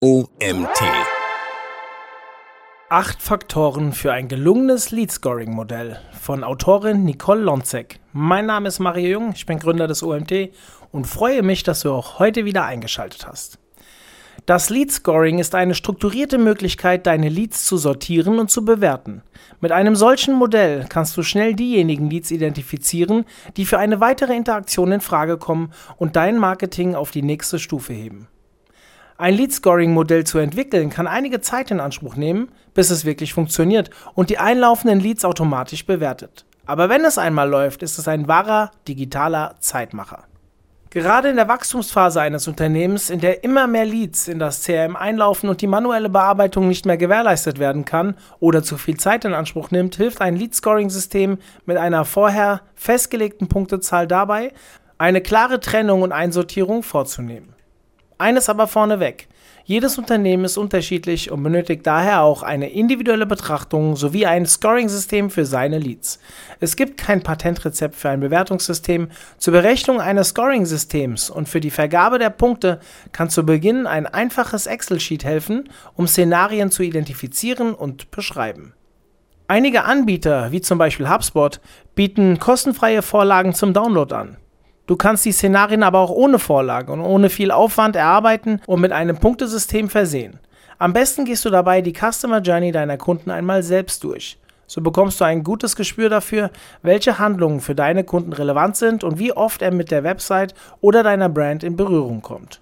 OMT. Acht Faktoren für ein gelungenes Lead-Scoring-Modell von Autorin Nicole Lonzek. Mein Name ist Mario Jung, ich bin Gründer des OMT und freue mich, dass du auch heute wieder eingeschaltet hast. Das Lead Scoring ist eine strukturierte Möglichkeit, deine Leads zu sortieren und zu bewerten. Mit einem solchen Modell kannst du schnell diejenigen Leads identifizieren, die für eine weitere Interaktion in Frage kommen und dein Marketing auf die nächste Stufe heben. Ein Lead-Scoring-Modell zu entwickeln kann einige Zeit in Anspruch nehmen, bis es wirklich funktioniert und die einlaufenden Leads automatisch bewertet. Aber wenn es einmal läuft, ist es ein wahrer digitaler Zeitmacher. Gerade in der Wachstumsphase eines Unternehmens, in der immer mehr Leads in das CRM einlaufen und die manuelle Bearbeitung nicht mehr gewährleistet werden kann oder zu viel Zeit in Anspruch nimmt, hilft ein Lead-Scoring-System mit einer vorher festgelegten Punktezahl dabei, eine klare Trennung und Einsortierung vorzunehmen. Eines aber vorneweg. Jedes Unternehmen ist unterschiedlich und benötigt daher auch eine individuelle Betrachtung sowie ein Scoring-System für seine Leads. Es gibt kein Patentrezept für ein Bewertungssystem. Zur Berechnung eines Scoring-Systems und für die Vergabe der Punkte kann zu Beginn ein einfaches Excel-Sheet helfen, um Szenarien zu identifizieren und beschreiben. Einige Anbieter, wie zum Beispiel HubSpot, bieten kostenfreie Vorlagen zum Download an. Du kannst die Szenarien aber auch ohne Vorlage und ohne viel Aufwand erarbeiten und mit einem Punktesystem versehen. Am besten gehst du dabei die Customer Journey deiner Kunden einmal selbst durch. So bekommst du ein gutes Gespür dafür, welche Handlungen für deine Kunden relevant sind und wie oft er mit der Website oder deiner Brand in Berührung kommt.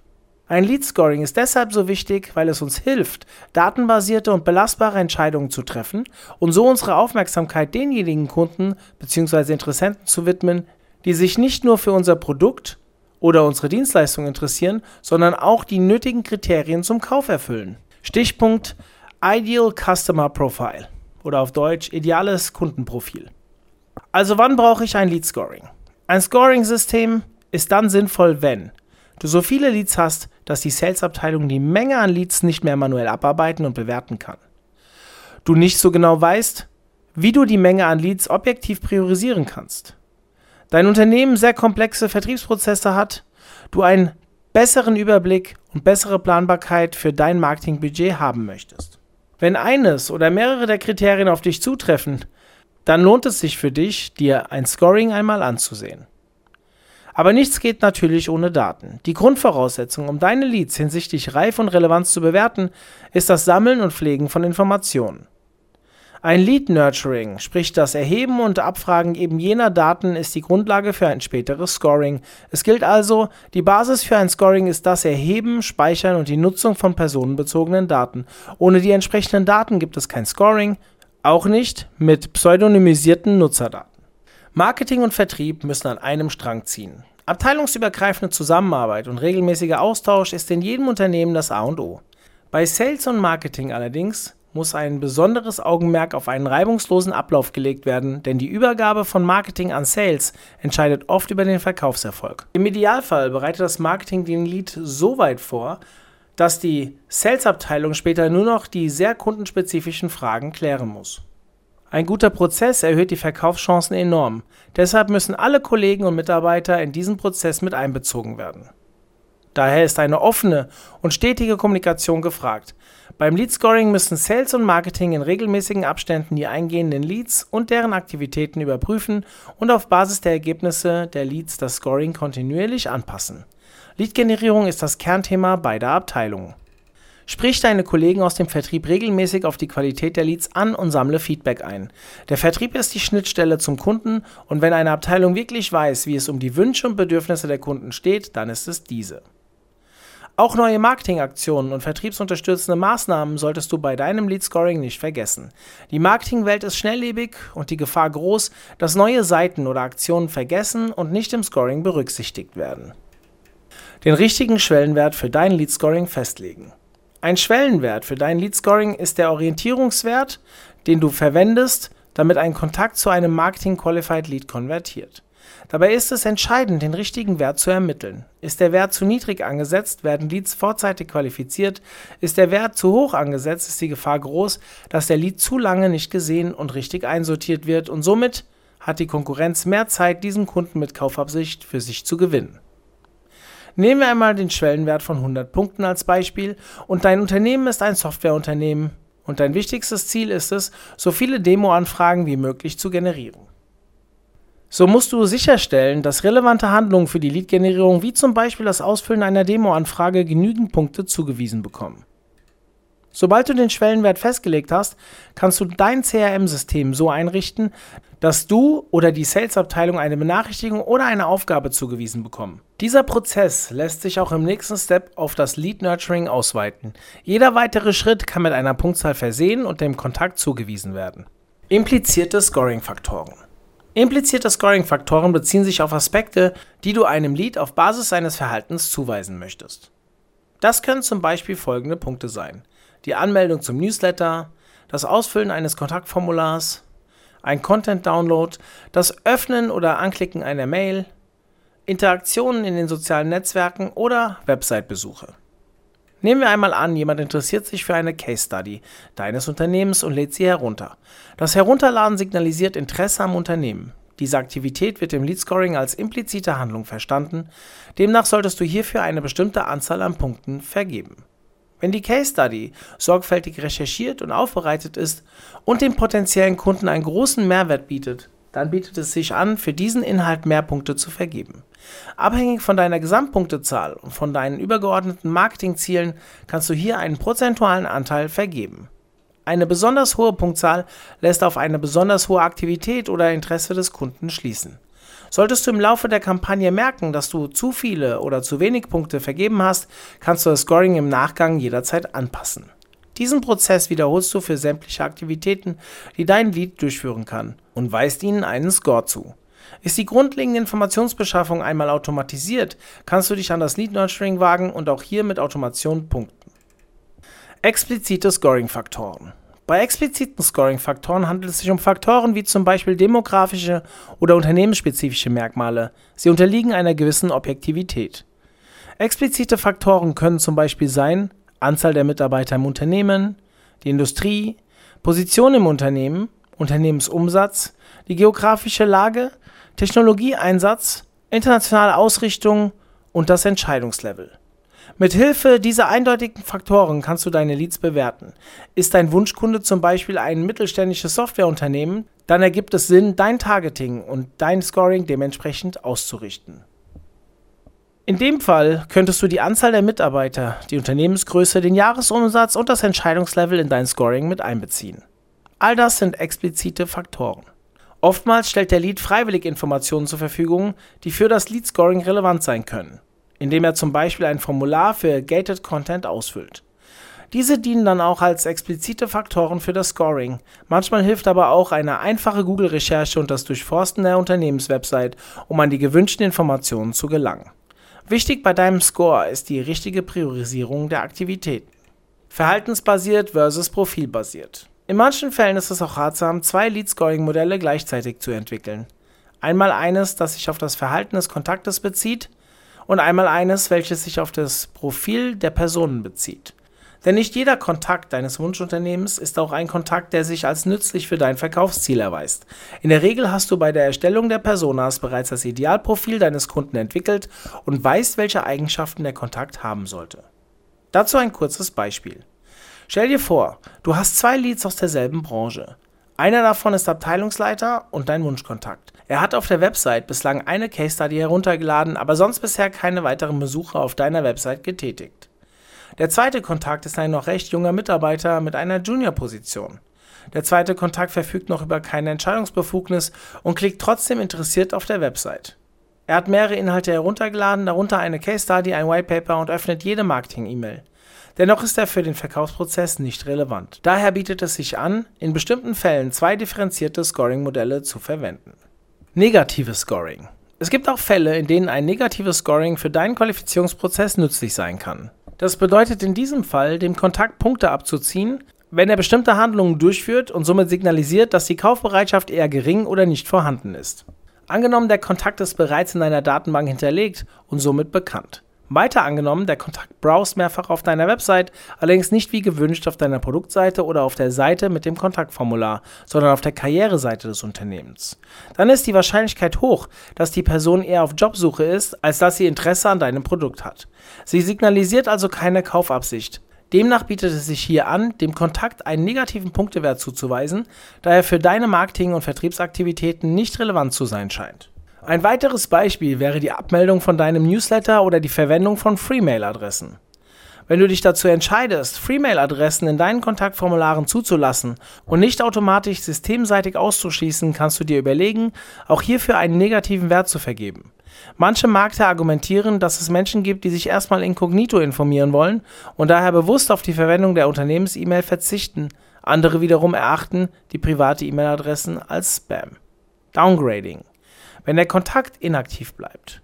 Ein Lead Scoring ist deshalb so wichtig, weil es uns hilft, datenbasierte und belastbare Entscheidungen zu treffen und so unsere Aufmerksamkeit denjenigen Kunden bzw. Interessenten zu widmen, die sich nicht nur für unser Produkt oder unsere Dienstleistung interessieren, sondern auch die nötigen Kriterien zum Kauf erfüllen. Stichpunkt Ideal Customer Profile oder auf Deutsch ideales Kundenprofil. Also wann brauche ich ein Lead Scoring? Ein Scoring-System ist dann sinnvoll, wenn du so viele Leads hast, dass die Sales-Abteilung die Menge an Leads nicht mehr manuell abarbeiten und bewerten kann. Du nicht so genau weißt, wie du die Menge an Leads objektiv priorisieren kannst dein Unternehmen sehr komplexe Vertriebsprozesse hat, du einen besseren Überblick und bessere Planbarkeit für dein Marketingbudget haben möchtest. Wenn eines oder mehrere der Kriterien auf dich zutreffen, dann lohnt es sich für dich, dir ein Scoring einmal anzusehen. Aber nichts geht natürlich ohne Daten. Die Grundvoraussetzung, um deine Leads hinsichtlich Reif und Relevanz zu bewerten, ist das Sammeln und Pflegen von Informationen. Ein Lead Nurturing, sprich das Erheben und Abfragen eben jener Daten, ist die Grundlage für ein späteres Scoring. Es gilt also, die Basis für ein Scoring ist das Erheben, Speichern und die Nutzung von personenbezogenen Daten. Ohne die entsprechenden Daten gibt es kein Scoring, auch nicht mit pseudonymisierten Nutzerdaten. Marketing und Vertrieb müssen an einem Strang ziehen. Abteilungsübergreifende Zusammenarbeit und regelmäßiger Austausch ist in jedem Unternehmen das A und O. Bei Sales und Marketing allerdings muss ein besonderes Augenmerk auf einen reibungslosen Ablauf gelegt werden, denn die Übergabe von Marketing an Sales entscheidet oft über den Verkaufserfolg. Im Idealfall bereitet das Marketing den Lead so weit vor, dass die Sales-Abteilung später nur noch die sehr kundenspezifischen Fragen klären muss. Ein guter Prozess erhöht die Verkaufschancen enorm. Deshalb müssen alle Kollegen und Mitarbeiter in diesen Prozess mit einbezogen werden. Daher ist eine offene und stetige Kommunikation gefragt. Beim Lead Scoring müssen Sales und Marketing in regelmäßigen Abständen die eingehenden Leads und deren Aktivitäten überprüfen und auf Basis der Ergebnisse der Leads das Scoring kontinuierlich anpassen. Lead-Generierung ist das Kernthema beider Abteilungen. Sprich deine Kollegen aus dem Vertrieb regelmäßig auf die Qualität der Leads an und sammle Feedback ein. Der Vertrieb ist die Schnittstelle zum Kunden und wenn eine Abteilung wirklich weiß, wie es um die Wünsche und Bedürfnisse der Kunden steht, dann ist es diese. Auch neue Marketingaktionen und vertriebsunterstützende Maßnahmen solltest du bei deinem Lead Scoring nicht vergessen. Die Marketingwelt ist schnelllebig und die Gefahr groß, dass neue Seiten oder Aktionen vergessen und nicht im Scoring berücksichtigt werden. Den richtigen Schwellenwert für dein Lead Scoring festlegen. Ein Schwellenwert für dein Lead Scoring ist der Orientierungswert, den du verwendest, damit ein Kontakt zu einem Marketing Qualified Lead konvertiert. Dabei ist es entscheidend, den richtigen Wert zu ermitteln. Ist der Wert zu niedrig angesetzt, werden Leads vorzeitig qualifiziert. Ist der Wert zu hoch angesetzt, ist die Gefahr groß, dass der Lead zu lange nicht gesehen und richtig einsortiert wird und somit hat die Konkurrenz mehr Zeit, diesen Kunden mit Kaufabsicht für sich zu gewinnen. Nehmen wir einmal den Schwellenwert von 100 Punkten als Beispiel und dein Unternehmen ist ein Softwareunternehmen und dein wichtigstes Ziel ist es, so viele Demo-Anfragen wie möglich zu generieren. So musst du sicherstellen, dass relevante Handlungen für die Lead-Generierung wie zum Beispiel das Ausfüllen einer Demo-Anfrage genügend Punkte zugewiesen bekommen. Sobald du den Schwellenwert festgelegt hast, kannst du dein CRM-System so einrichten, dass du oder die Sales-Abteilung eine Benachrichtigung oder eine Aufgabe zugewiesen bekommen. Dieser Prozess lässt sich auch im nächsten Step auf das Lead Nurturing ausweiten. Jeder weitere Schritt kann mit einer Punktzahl versehen und dem Kontakt zugewiesen werden. Implizierte Scoring-Faktoren. Implizierte Scoring-Faktoren beziehen sich auf Aspekte, die du einem Lead auf Basis seines Verhaltens zuweisen möchtest. Das können zum Beispiel folgende Punkte sein die Anmeldung zum Newsletter, das Ausfüllen eines Kontaktformulars, ein Content-Download, das Öffnen oder Anklicken einer Mail, Interaktionen in den sozialen Netzwerken oder Website-Besuche. Nehmen wir einmal an, jemand interessiert sich für eine Case Study deines Unternehmens und lädt sie herunter. Das Herunterladen signalisiert Interesse am Unternehmen. Diese Aktivität wird im Lead Scoring als implizite Handlung verstanden, demnach solltest du hierfür eine bestimmte Anzahl an Punkten vergeben. Wenn die Case Study sorgfältig recherchiert und aufbereitet ist und dem potenziellen Kunden einen großen Mehrwert bietet, dann bietet es sich an, für diesen Inhalt mehr Punkte zu vergeben. Abhängig von deiner Gesamtpunktezahl und von deinen übergeordneten Marketingzielen kannst du hier einen prozentualen Anteil vergeben. Eine besonders hohe Punktzahl lässt auf eine besonders hohe Aktivität oder Interesse des Kunden schließen. Solltest du im Laufe der Kampagne merken, dass du zu viele oder zu wenig Punkte vergeben hast, kannst du das Scoring im Nachgang jederzeit anpassen. Diesen Prozess wiederholst du für sämtliche Aktivitäten, die dein Lead durchführen kann und weist ihnen einen Score zu. Ist die grundlegende Informationsbeschaffung einmal automatisiert, kannst du dich an das Lead Nurturing wagen und auch hier mit Automation punkten. Explizite Scoring-Faktoren. Bei expliziten Scoring-Faktoren handelt es sich um Faktoren wie zum Beispiel demografische oder unternehmensspezifische Merkmale. Sie unterliegen einer gewissen Objektivität. Explizite Faktoren können zum Beispiel sein Anzahl der Mitarbeiter im Unternehmen, die Industrie, Position im Unternehmen, Unternehmensumsatz, die geografische Lage, Technologieeinsatz, internationale Ausrichtung und das Entscheidungslevel. Mit Hilfe dieser eindeutigen Faktoren kannst du deine Leads bewerten. Ist dein Wunschkunde zum Beispiel ein mittelständisches Softwareunternehmen, dann ergibt es Sinn, dein Targeting und dein Scoring dementsprechend auszurichten. In dem Fall könntest du die Anzahl der Mitarbeiter, die Unternehmensgröße, den Jahresumsatz und das Entscheidungslevel in dein Scoring mit einbeziehen. All das sind explizite Faktoren. Oftmals stellt der Lead freiwillig Informationen zur Verfügung, die für das Lead Scoring relevant sein können indem er zum Beispiel ein Formular für Gated Content ausfüllt. Diese dienen dann auch als explizite Faktoren für das Scoring. Manchmal hilft aber auch eine einfache Google-Recherche und das Durchforsten der Unternehmenswebsite, um an die gewünschten Informationen zu gelangen. Wichtig bei deinem Score ist die richtige Priorisierung der Aktivitäten. Verhaltensbasiert versus profilbasiert. In manchen Fällen ist es auch ratsam, zwei Lead-Scoring-Modelle gleichzeitig zu entwickeln. Einmal eines, das sich auf das Verhalten des Kontaktes bezieht und einmal eines, welches sich auf das Profil der Personen bezieht. Denn nicht jeder Kontakt deines Wunschunternehmens ist auch ein Kontakt, der sich als nützlich für dein Verkaufsziel erweist. In der Regel hast du bei der Erstellung der Personas bereits das Idealprofil deines Kunden entwickelt und weißt, welche Eigenschaften der Kontakt haben sollte. Dazu ein kurzes Beispiel. Stell dir vor, du hast zwei Leads aus derselben Branche. Einer davon ist Abteilungsleiter und dein Wunschkontakt. Er hat auf der Website bislang eine Case Study heruntergeladen, aber sonst bisher keine weiteren Besuche auf deiner Website getätigt. Der zweite Kontakt ist ein noch recht junger Mitarbeiter mit einer Junior-Position. Der zweite Kontakt verfügt noch über keine Entscheidungsbefugnis und klickt trotzdem interessiert auf der Website. Er hat mehrere Inhalte heruntergeladen, darunter eine Case Study, ein White Paper und öffnet jede Marketing-E-Mail. Dennoch ist er für den Verkaufsprozess nicht relevant. Daher bietet es sich an, in bestimmten Fällen zwei differenzierte Scoring-Modelle zu verwenden. Negatives Scoring. Es gibt auch Fälle, in denen ein negatives Scoring für deinen Qualifizierungsprozess nützlich sein kann. Das bedeutet in diesem Fall, dem Kontakt Punkte abzuziehen, wenn er bestimmte Handlungen durchführt und somit signalisiert, dass die Kaufbereitschaft eher gering oder nicht vorhanden ist. Angenommen, der Kontakt ist bereits in deiner Datenbank hinterlegt und somit bekannt. Weiter angenommen, der Kontakt browst mehrfach auf deiner Website, allerdings nicht wie gewünscht auf deiner Produktseite oder auf der Seite mit dem Kontaktformular, sondern auf der Karriereseite des Unternehmens. Dann ist die Wahrscheinlichkeit hoch, dass die Person eher auf Jobsuche ist, als dass sie Interesse an deinem Produkt hat. Sie signalisiert also keine Kaufabsicht. Demnach bietet es sich hier an, dem Kontakt einen negativen Punktewert zuzuweisen, da er für deine Marketing- und Vertriebsaktivitäten nicht relevant zu sein scheint. Ein weiteres Beispiel wäre die Abmeldung von deinem Newsletter oder die Verwendung von Freemail-Adressen. Wenn du dich dazu entscheidest, Freemail-Adressen in deinen Kontaktformularen zuzulassen und nicht automatisch systemseitig auszuschließen, kannst du dir überlegen, auch hierfür einen negativen Wert zu vergeben. Manche Markte argumentieren, dass es Menschen gibt, die sich erstmal inkognito informieren wollen und daher bewusst auf die Verwendung der Unternehmens-E-Mail verzichten. Andere wiederum erachten die private E-Mail-Adressen als Spam. Downgrading wenn der Kontakt inaktiv bleibt.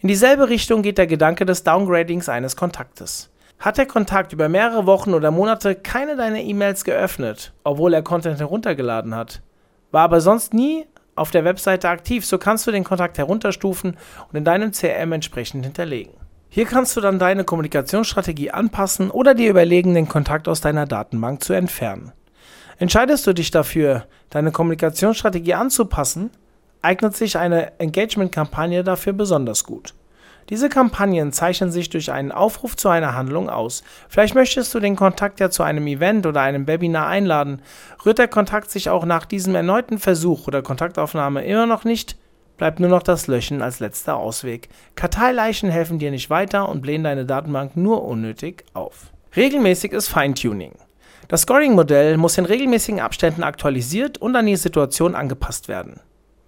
In dieselbe Richtung geht der Gedanke des Downgradings eines Kontaktes. Hat der Kontakt über mehrere Wochen oder Monate keine deiner E-Mails geöffnet, obwohl er Content heruntergeladen hat, war aber sonst nie auf der Webseite aktiv, so kannst du den Kontakt herunterstufen und in deinem CRM entsprechend hinterlegen. Hier kannst du dann deine Kommunikationsstrategie anpassen oder dir überlegen, den Kontakt aus deiner Datenbank zu entfernen. Entscheidest du dich dafür, deine Kommunikationsstrategie anzupassen, eignet sich eine Engagement-Kampagne dafür besonders gut. Diese Kampagnen zeichnen sich durch einen Aufruf zu einer Handlung aus. Vielleicht möchtest du den Kontakt ja zu einem Event oder einem Webinar einladen. Rührt der Kontakt sich auch nach diesem erneuten Versuch oder Kontaktaufnahme immer noch nicht, bleibt nur noch das Löschen als letzter Ausweg. Karteileichen helfen dir nicht weiter und blähen deine Datenbank nur unnötig auf. Regelmäßiges Feintuning. Das Scoring-Modell muss in regelmäßigen Abständen aktualisiert und an die Situation angepasst werden.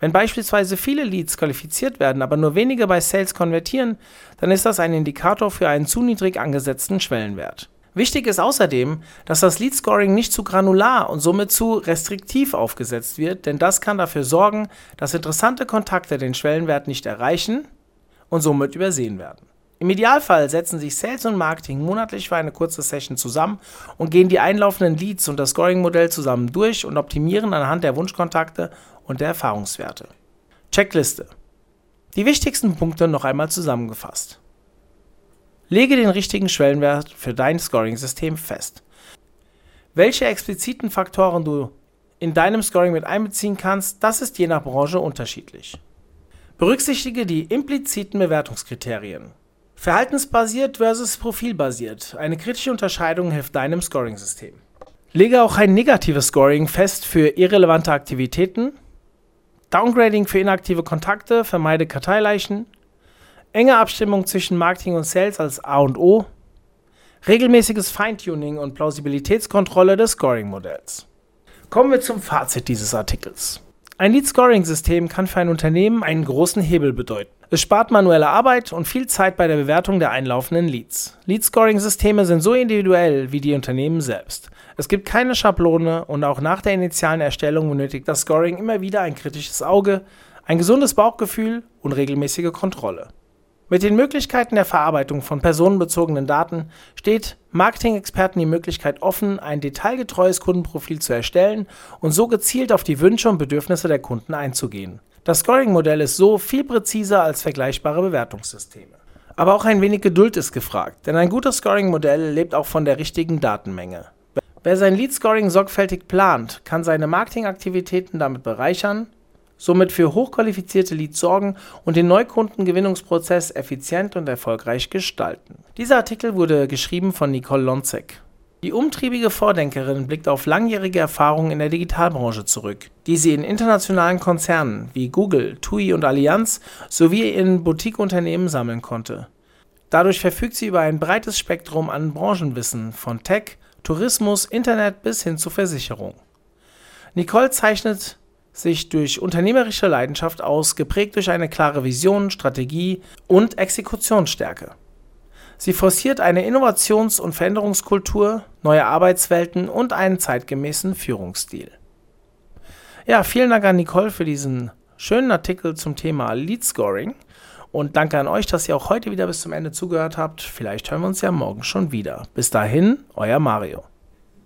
Wenn beispielsweise viele Leads qualifiziert werden, aber nur wenige bei Sales konvertieren, dann ist das ein Indikator für einen zu niedrig angesetzten Schwellenwert. Wichtig ist außerdem, dass das Lead Scoring nicht zu granular und somit zu restriktiv aufgesetzt wird, denn das kann dafür sorgen, dass interessante Kontakte den Schwellenwert nicht erreichen und somit übersehen werden. Im Idealfall setzen sich Sales und Marketing monatlich für eine kurze Session zusammen und gehen die einlaufenden Leads und das Scoring-Modell zusammen durch und optimieren anhand der Wunschkontakte und der Erfahrungswerte. Checkliste. Die wichtigsten Punkte noch einmal zusammengefasst. Lege den richtigen Schwellenwert für dein Scoring-System fest. Welche expliziten Faktoren du in deinem Scoring mit einbeziehen kannst, das ist je nach Branche unterschiedlich. Berücksichtige die impliziten Bewertungskriterien. Verhaltensbasiert versus profilbasiert. Eine kritische Unterscheidung hilft deinem Scoring-System. Lege auch ein negatives Scoring fest für irrelevante Aktivitäten Downgrading für inaktive Kontakte, vermeide Karteileichen, enge Abstimmung zwischen Marketing und Sales als A und O, regelmäßiges Feintuning und Plausibilitätskontrolle des Scoring-Modells. Kommen wir zum Fazit dieses Artikels. Ein Lead-Scoring-System kann für ein Unternehmen einen großen Hebel bedeuten. Es spart manuelle Arbeit und viel Zeit bei der Bewertung der einlaufenden Leads. Lead-Scoring-Systeme sind so individuell wie die Unternehmen selbst. Es gibt keine Schablone und auch nach der initialen Erstellung benötigt das Scoring immer wieder ein kritisches Auge, ein gesundes Bauchgefühl und regelmäßige Kontrolle. Mit den Möglichkeiten der Verarbeitung von personenbezogenen Daten steht Marketing-Experten die Möglichkeit offen, ein detailgetreues Kundenprofil zu erstellen und so gezielt auf die Wünsche und Bedürfnisse der Kunden einzugehen. Das Scoring-Modell ist so viel präziser als vergleichbare Bewertungssysteme. Aber auch ein wenig Geduld ist gefragt, denn ein gutes Scoring-Modell lebt auch von der richtigen Datenmenge. Wer sein Lead-Scoring sorgfältig plant, kann seine Marketingaktivitäten damit bereichern, somit für hochqualifizierte Leads sorgen und den Neukundengewinnungsprozess effizient und erfolgreich gestalten. Dieser Artikel wurde geschrieben von Nicole Lonzek. Die umtriebige Vordenkerin blickt auf langjährige Erfahrungen in der Digitalbranche zurück, die sie in internationalen Konzernen wie Google, TUI und Allianz sowie in Boutique-Unternehmen sammeln konnte. Dadurch verfügt sie über ein breites Spektrum an Branchenwissen von Tech, Tourismus, Internet bis hin zur Versicherung. Nicole zeichnet sich durch unternehmerische Leidenschaft aus, geprägt durch eine klare Vision, Strategie und Exekutionsstärke. Sie forciert eine Innovations- und Veränderungskultur, neue Arbeitswelten und einen zeitgemäßen Führungsstil. Ja, vielen Dank an Nicole für diesen schönen Artikel zum Thema Lead Scoring. Und danke an euch, dass ihr auch heute wieder bis zum Ende zugehört habt. Vielleicht hören wir uns ja morgen schon wieder. Bis dahin, euer Mario.